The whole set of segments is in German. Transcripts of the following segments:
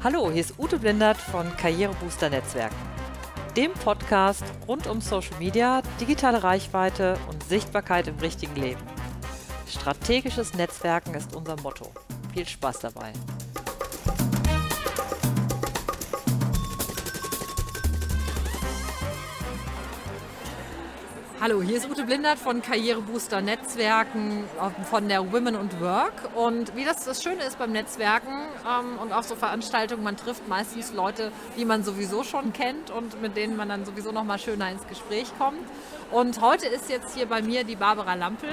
Hallo, hier ist Ute Blindert von Karrierebooster Netzwerken, dem Podcast rund um Social Media, digitale Reichweite und Sichtbarkeit im richtigen Leben. Strategisches Netzwerken ist unser Motto. Viel Spaß dabei. Hallo, hier ist Ute Blindert von Karrierebooster Netzwerken von der Women and Work. Und wie das das Schöne ist beim Netzwerken ähm, und auch so Veranstaltungen, man trifft meistens Leute, die man sowieso schon kennt und mit denen man dann sowieso noch mal schöner ins Gespräch kommt. Und heute ist jetzt hier bei mir die Barbara Lampel.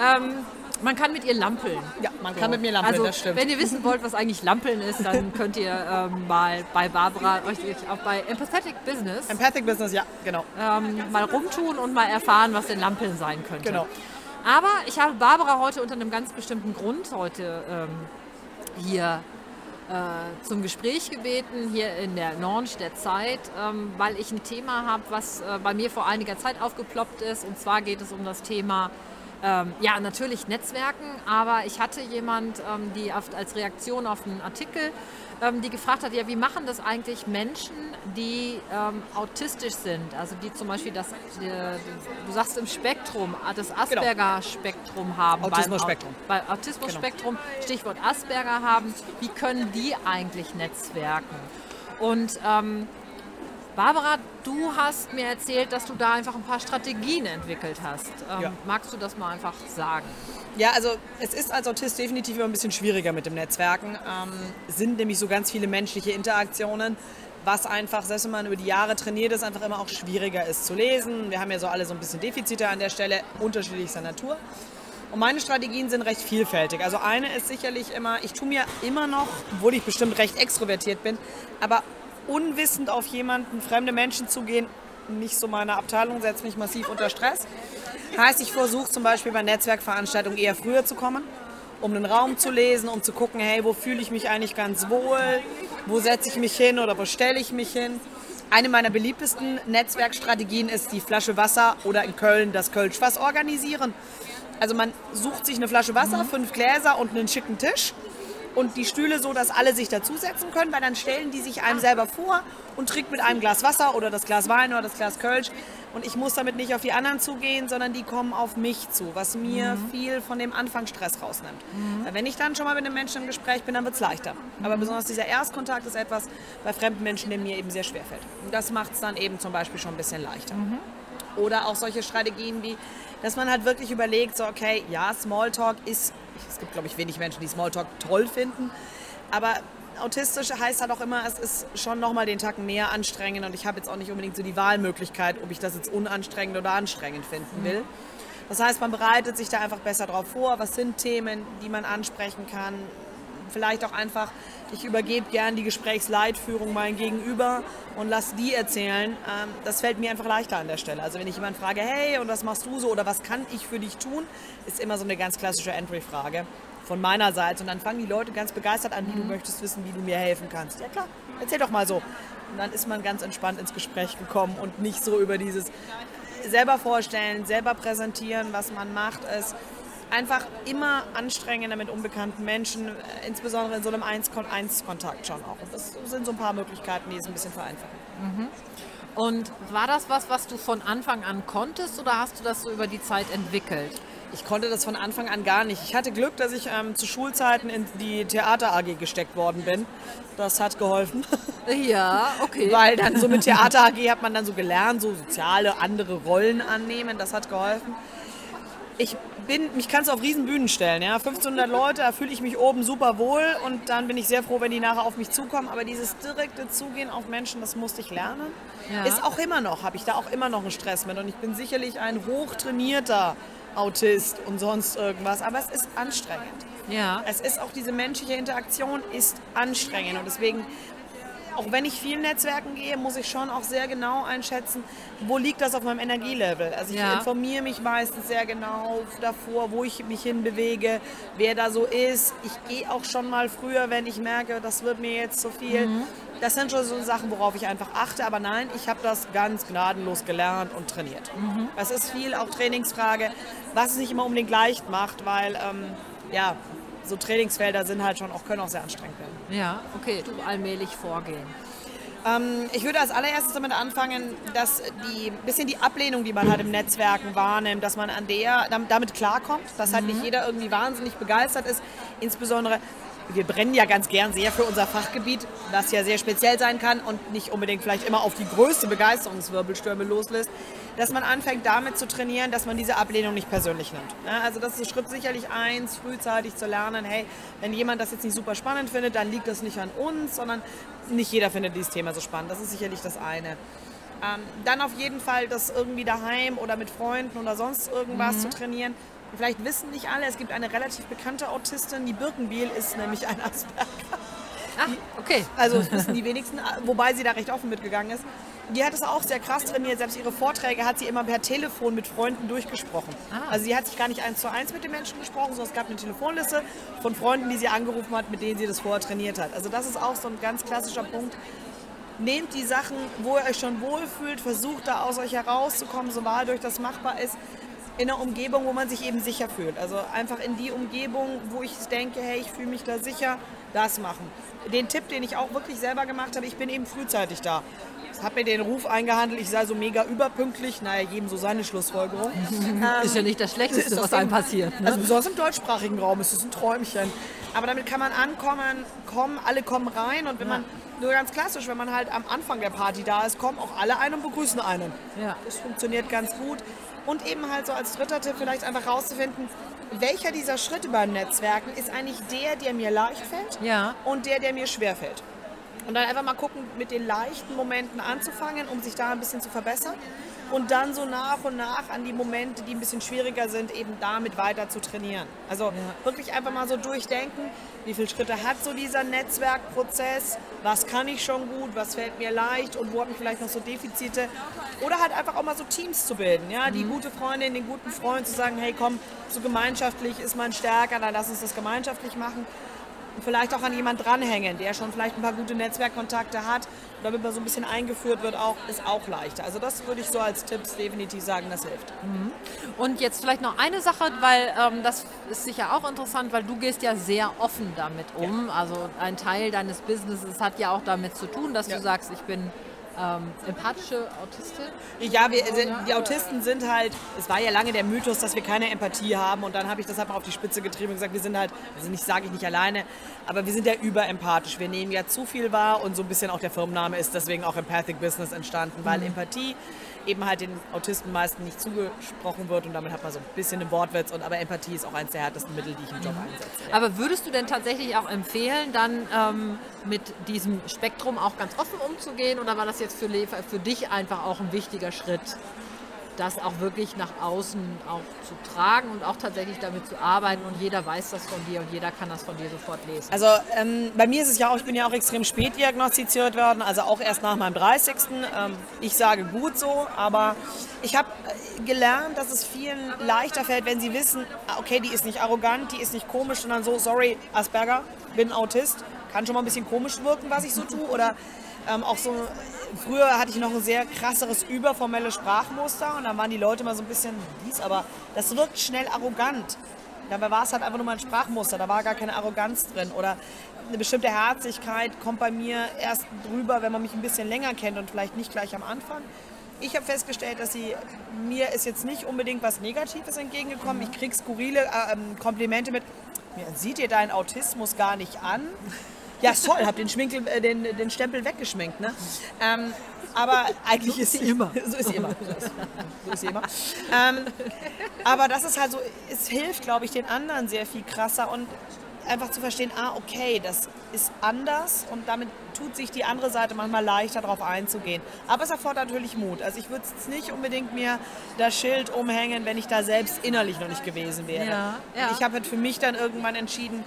Ähm, man kann mit ihr lampeln. Ja, man kann mit mir lampeln, also, das stimmt. Wenn ihr wissen wollt, was eigentlich Lampeln ist, dann könnt ihr ähm, mal bei Barbara, euch auch bei Empathetic Business, Empathic Business, ja, genau. ähm, mal rumtun und mal erfahren, was denn Lampeln sein könnte. Genau. Aber ich habe Barbara heute unter einem ganz bestimmten Grund heute ähm, hier äh, zum Gespräch gebeten, hier in der Launch der Zeit, ähm, weil ich ein Thema habe, was äh, bei mir vor einiger Zeit aufgeploppt ist. Und zwar geht es um das Thema ähm, ja, natürlich Netzwerken, aber ich hatte jemand, ähm, die auf, als Reaktion auf einen Artikel, ähm, die gefragt hat, ja, wie machen das eigentlich Menschen, die ähm, autistisch sind, also die zum Beispiel das, die, du sagst im Spektrum, das Asperger-Spektrum haben. Genau. Autismus-Spektrum. Bei, Autismus-Spektrum, Stichwort Asperger haben, wie können die eigentlich netzwerken? Und ähm, Barbara, du hast mir erzählt, dass du da einfach ein paar Strategien entwickelt hast. Ähm, Ja. Magst du das mal einfach sagen? Ja, also es ist als Autist definitiv immer ein bisschen schwieriger mit dem Netzwerken. Ähm, es sind nämlich so ganz viele menschliche Interaktionen, was einfach, selbst wenn man über die Jahre trainiert ist, einfach immer auch schwieriger ist zu lesen. Wir haben ja so alle so ein bisschen Defizite an der Stelle, unterschiedlichster Natur. Und meine Strategien sind recht vielfältig. Also eine ist sicherlich immer, ich tue mir immer noch, obwohl ich bestimmt recht extrovertiert bin, aber unwissend auf jemanden, fremde Menschen zugehen, nicht so meine Abteilung, setzt mich massiv unter Stress. Heißt, ich versuche zum Beispiel bei Netzwerkveranstaltungen eher früher zu kommen, um den Raum zu lesen, um zu gucken, hey, wo fühle ich mich eigentlich ganz wohl, wo setze ich mich hin oder wo stelle ich mich hin. Eine meiner beliebtesten Netzwerkstrategien ist die Flasche Wasser oder in Köln das Kölschfass organisieren. Also man sucht sich eine Flasche Wasser, fünf Gläser und einen schicken Tisch und die Stühle so, dass alle sich dazusetzen können, weil dann stellen die sich einem selber vor und trinkt mit einem Glas Wasser oder das Glas Wein oder das Glas Kölsch. Und ich muss damit nicht auf die anderen zugehen, sondern die kommen auf mich zu, was mir viel von dem Anfangsstress rausnimmt. Weil Wenn ich dann schon mal mit einem Menschen im Gespräch bin, dann wird es leichter. Aber besonders dieser Erstkontakt ist etwas bei fremden Menschen, der mir eben sehr schwer fällt. Und das macht es dann eben zum Beispiel schon ein bisschen leichter. Oder auch solche Strategien wie, dass man halt wirklich überlegt, so okay, ja, Smalltalk ist, es gibt glaube ich wenig Menschen, die Smalltalk toll finden, aber autistisch heißt halt auch immer, es ist schon nochmal den Tag mehr anstrengend und ich habe jetzt auch nicht unbedingt so die Wahlmöglichkeit, ob ich das jetzt unanstrengend oder anstrengend finden will. Das heißt, man bereitet sich da einfach besser drauf vor, was sind Themen, die man ansprechen kann, vielleicht auch einfach, ich übergebe gern die Gesprächsleitführung meinem Gegenüber und lass die erzählen. Ähm, das fällt mir einfach leichter an der Stelle. Also wenn ich jemanden frage, hey, und was machst du so oder was kann ich für dich tun, ist immer so eine ganz klassische Entry-Frage von meiner Seite. Und dann fangen die Leute ganz begeistert an, wie du möchtest wissen, wie du mir helfen kannst. Ja klar, erzähl doch mal so. Und dann ist man ganz entspannt ins Gespräch gekommen und nicht so über dieses selber vorstellen, selber präsentieren, was man macht, ist einfach immer anstrengender mit unbekannten Menschen, äh, insbesondere in so einem 1-1-Kontakt schon auch. Und das sind so ein paar Möglichkeiten, die es ein bisschen vereinfachen. Und war das was, was du von Anfang an konntest oder hast du das so über die Zeit entwickelt? Ich konnte das von Anfang an gar nicht. Ich hatte Glück, dass ich ähm, zu Schulzeiten in die Theater AG gesteckt worden bin. Das hat geholfen. Ja, okay. Weil dann so mit Theater AG hat man dann so gelernt, so soziale andere Rollen annehmen. Das hat geholfen. Ich bin, mich kannst du auf Riesenbühnen stellen, ja. 1500 Leute, da fühle ich mich oben super wohl und dann bin ich sehr froh, wenn die nachher auf mich zukommen. Aber dieses direkte Zugehen auf Menschen, das musste ich lernen. Ja. Ist auch immer noch, habe ich da auch immer noch einen Stress mit. Und ich bin sicherlich ein hochtrainierter Autist und sonst irgendwas. Aber es ist anstrengend. ja. Es ist auch diese menschliche Interaktion ist anstrengend und deswegen auch wenn ich viel Netzwerken gehe, muss ich schon auch sehr genau einschätzen, wo liegt das auf meinem Energielevel. Also ich Ja. informiere mich meistens sehr genau davor, wo ich mich hinbewege, wer da so ist. Ich gehe auch schon mal früher, wenn ich merke, das wird mir jetzt zu viel. Das sind schon so Sachen, worauf ich einfach achte. Aber nein, ich habe das ganz gnadenlos gelernt und trainiert. Es ist viel auch Trainingsfrage, was es nicht immer unbedingt leicht macht, weil ähm, ja, so Trainingsfelder sind halt schon auch, können auch sehr anstrengend werden. Ja, okay, du allmählich vorgehen. Ähm, ich würde als allererstes damit anfangen, dass die bisschen die Ablehnung, die man halt im Netzwerken wahrnimmt, dass man an der damit klarkommt, dass halt nicht jeder irgendwie wahnsinnig begeistert ist. Insbesondere wir brennen ja ganz gern sehr für unser Fachgebiet, das ja sehr speziell sein kann und nicht unbedingt vielleicht immer auf die größte Begeisterungswirbelstürme loslässt, dass man anfängt damit zu trainieren, dass man diese Ablehnung nicht persönlich nimmt. Also das ist Schritt sicherlich eins, frühzeitig zu lernen, hey, wenn jemand das jetzt nicht super spannend findet, dann liegt das nicht an uns, sondern nicht jeder findet dieses Thema so spannend. Das ist sicherlich das eine. Ähm, dann auf jeden Fall das irgendwie daheim oder mit Freunden oder sonst irgendwas mhm. zu trainieren Vielleicht wissen nicht alle, es gibt eine relativ bekannte Autistin, die Birkenbiel ist nämlich ein Asperger. Ach, okay. Also das wissen die wenigsten, wobei sie da recht offen mitgegangen ist. Die hat es auch sehr krass trainiert. Selbst ihre Vorträge hat sie immer per Telefon mit Freunden durchgesprochen. Ah. Also sie hat sich gar nicht eins zu eins mit den Menschen gesprochen, sondern es gab eine Telefonliste von Freunden, die sie angerufen hat, mit denen sie das vorher trainiert hat. Also das ist auch so ein ganz klassischer Punkt. Nehmt die Sachen, wo ihr euch schon wohlfühlt, versucht da aus euch herauszukommen, sobald euch das machbar ist in einer Umgebung, wo man sich eben sicher fühlt. Also einfach in die Umgebung, wo ich denke, hey, ich fühle mich da sicher, das machen. Den Tipp, den ich auch wirklich selber gemacht habe, ich bin eben frühzeitig da. Ich habe mir den Ruf eingehandelt, ich sei so mega überpünktlich. Naja, jedem so seine Schlussfolgerung. ist ja nicht das Schlechteste, was einem passiert. Ne? Also besonders im deutschsprachigen Raum ist es ein Träumchen. Aber damit kann man ankommen, kommen, alle kommen rein und wenn ja. man nur ganz klassisch, wenn man halt am Anfang der Party da ist, kommen auch alle ein und begrüßen einen. Ja. Das funktioniert ganz gut. Und eben halt so als dritter Tipp vielleicht einfach rauszufinden, welcher dieser Schritte beim Netzwerken ist eigentlich der, der mir leicht fällt ja. und der, der mir schwer fällt. Und dann einfach mal gucken, mit den leichten Momenten anzufangen, um sich da ein bisschen zu verbessern und dann so nach und nach an die Momente, die ein bisschen schwieriger sind, eben damit weiter zu trainieren. Also ja. wirklich einfach mal so durchdenken, wie viele Schritte hat so dieser Netzwerkprozess, was kann ich schon gut, was fällt mir leicht und wo habe ich vielleicht noch so Defizite. Oder halt einfach auch mal so Teams zu bilden, ja, die mhm. gute Freundin, den guten Freund zu sagen, hey komm, so gemeinschaftlich ist man stärker, dann lass uns das gemeinschaftlich machen vielleicht auch an jemand dranhängen, der schon vielleicht ein paar gute Netzwerkkontakte hat, damit man so ein bisschen eingeführt wird, auch, ist auch leichter. Also das würde ich so als Tipps definitiv sagen, das hilft. Mhm. Und jetzt vielleicht noch eine Sache, weil ähm, das ist sicher auch interessant, weil du gehst ja sehr offen damit um. Ja. Also ein Teil deines Businesses hat ja auch damit zu tun, dass ja. du sagst, ich bin ähm, empathische Autistin? Ja, wir, die Autisten sind halt, es war ja lange der Mythos, dass wir keine Empathie haben und dann habe ich das einfach auf die Spitze getrieben und gesagt, wir sind halt, also nicht sage ich nicht alleine, aber wir sind ja überempathisch. Wir nehmen ja zu viel wahr und so ein bisschen auch der Firmenname ist deswegen auch Empathic Business entstanden, weil mhm. Empathie eben halt den Autisten meisten nicht zugesprochen wird und damit hat man so ein bisschen den Wortwitz. Und, aber Empathie ist auch eines der härtesten Mittel, die ich im Job mhm. einsetze. Ja. Aber würdest du denn tatsächlich auch empfehlen, dann ähm, mit diesem Spektrum auch ganz offen umzugehen oder war das jetzt für, für dich einfach auch ein wichtiger Schritt? das auch wirklich nach außen auch zu tragen und auch tatsächlich damit zu arbeiten und jeder weiß das von dir und jeder kann das von dir sofort lesen. Also ähm, bei mir ist es ja auch, ich bin ja auch extrem spät diagnostiziert worden, also auch erst nach meinem 30. Ähm, ich sage gut so, aber ich habe äh, gelernt, dass es vielen leichter fällt, wenn sie wissen, ah, okay, die ist nicht arrogant, die ist nicht komisch, sondern so, sorry, Asperger, bin Autist, kann schon mal ein bisschen komisch wirken, was ich so tue oder ähm, auch so Früher hatte ich noch ein sehr krasseres überformelles Sprachmuster und dann waren die Leute mal so ein bisschen dies, aber das wirkt schnell arrogant. Dabei war es halt einfach nur mal ein Sprachmuster, da war gar keine Arroganz drin oder eine bestimmte Herzlichkeit kommt bei mir erst drüber, wenn man mich ein bisschen länger kennt und vielleicht nicht gleich am Anfang. Ich habe festgestellt, dass sie mir ist jetzt nicht unbedingt was Negatives entgegengekommen. Ich kriege skurrile äh, ähm, Komplimente mit, mir sieht ihr deinen Autismus gar nicht an. Ja, toll, hab den, Schminkel, äh, den, den Stempel weggeschminkt. Ne? Ähm, aber eigentlich so ist sie immer. So ist sie immer. So ist sie immer. Ähm, aber das ist halt so, es hilft, glaube ich, den anderen sehr viel krasser und einfach zu verstehen, ah, okay, das ist anders und damit tut sich die andere Seite manchmal leichter darauf einzugehen. Aber es erfordert natürlich Mut. Also ich würde jetzt nicht unbedingt mir das Schild umhängen, wenn ich da selbst innerlich noch nicht gewesen wäre. Ja, ja. Ich habe halt für mich dann irgendwann entschieden,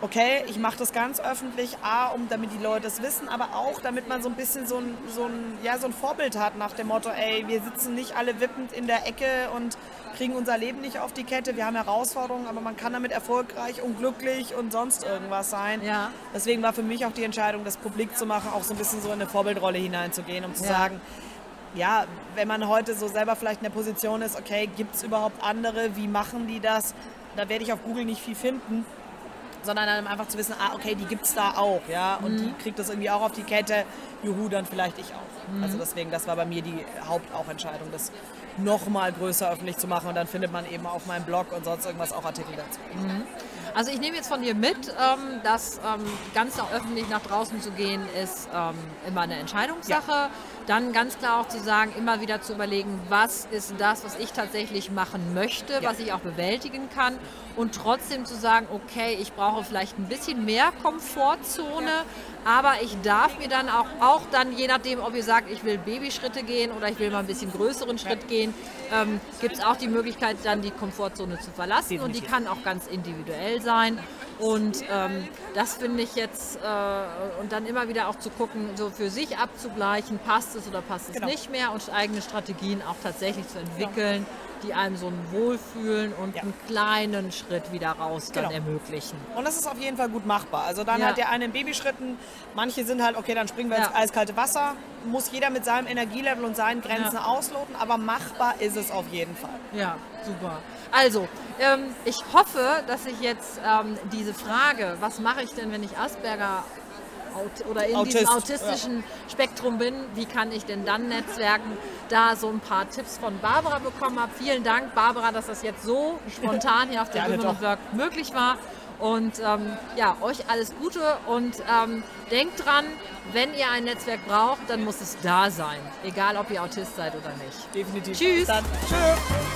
okay, ich mache das ganz öffentlich, A, um damit die Leute es wissen, aber auch damit man so ein bisschen so ein, so, ein, ja, so ein Vorbild hat nach dem Motto, ey, wir sitzen nicht alle wippend in der Ecke und kriegen unser Leben nicht auf die Kette, wir haben Herausforderungen, aber man kann damit erfolgreich und glücklich und sonst irgendwas sein. Ja. Deswegen war für mich auch die Entscheidung, das publik zu machen, auch so ein bisschen so in eine Vorbildrolle hineinzugehen, um zu ja. sagen, ja, wenn man heute so selber vielleicht in der Position ist, okay, gibt es überhaupt andere, wie machen die das? Da werde ich auf Google nicht viel finden sondern einfach zu wissen, ah, okay, die gibt es da auch, ja, und Mhm. die kriegt das irgendwie auch auf die Kette, juhu, dann vielleicht ich auch. Mhm. Also deswegen, das war bei mir die Hauptauchentscheidung, das nochmal größer öffentlich zu machen und dann findet man eben auf meinem Blog und sonst irgendwas auch Artikel dazu. Also ich nehme jetzt von dir mit, ähm, dass ähm, ganz nach öffentlich nach draußen zu gehen, ist ähm, immer eine Entscheidungssache. Dann ganz klar auch zu sagen, immer wieder zu überlegen, was ist das, was ich tatsächlich machen möchte, Ja. was ich auch bewältigen kann. Und trotzdem zu sagen, okay, ich brauche vielleicht ein bisschen mehr Komfortzone, aber ich darf mir dann auch, auch dann, je nachdem, ob ihr sagt, ich will Babyschritte gehen oder ich will mal ein bisschen größeren Schritt gehen, ähm, gibt es auch die Möglichkeit, dann die Komfortzone zu verlassen. Und die Definitiv. kann auch ganz individuell sein. Und ähm, das finde ich jetzt, äh, und dann immer wieder auch zu gucken, so für sich abzugleichen, passt es oder passt es Genau. nicht mehr und eigene Strategien auch tatsächlich zu entwickeln, die einem so ein Wohlfühlen und Ja. einen kleinen Schritt wieder raus dann Genau. ermöglichen. Und das ist auf jeden Fall gut machbar. Also dann Ja. halt der eine in Babyschritten, manche sind halt, okay, dann springen wir ins eiskalte Wasser, muss jeder mit seinem Energielevel und seinen Grenzen ausloten, aber machbar ist es auf jeden Fall. Ja, super. Also, ähm, ich hoffe, dass ich jetzt ähm, diese Frage, was mache ich denn, wenn ich Asperger aut- oder in Autist, diesem autistischen Spektrum bin, wie kann ich denn dann netzwerken, da so ein paar Tipps von Barbara bekommen habe. Vielen Dank, Barbara, dass das jetzt so spontan hier auf der doch. Work möglich war. Und ähm, ja, euch alles Gute und ähm, denkt dran, wenn ihr ein Netzwerk braucht, dann muss es da sein. Egal, ob ihr Autist seid oder nicht. Definitiv. Tschüss. Tschüss.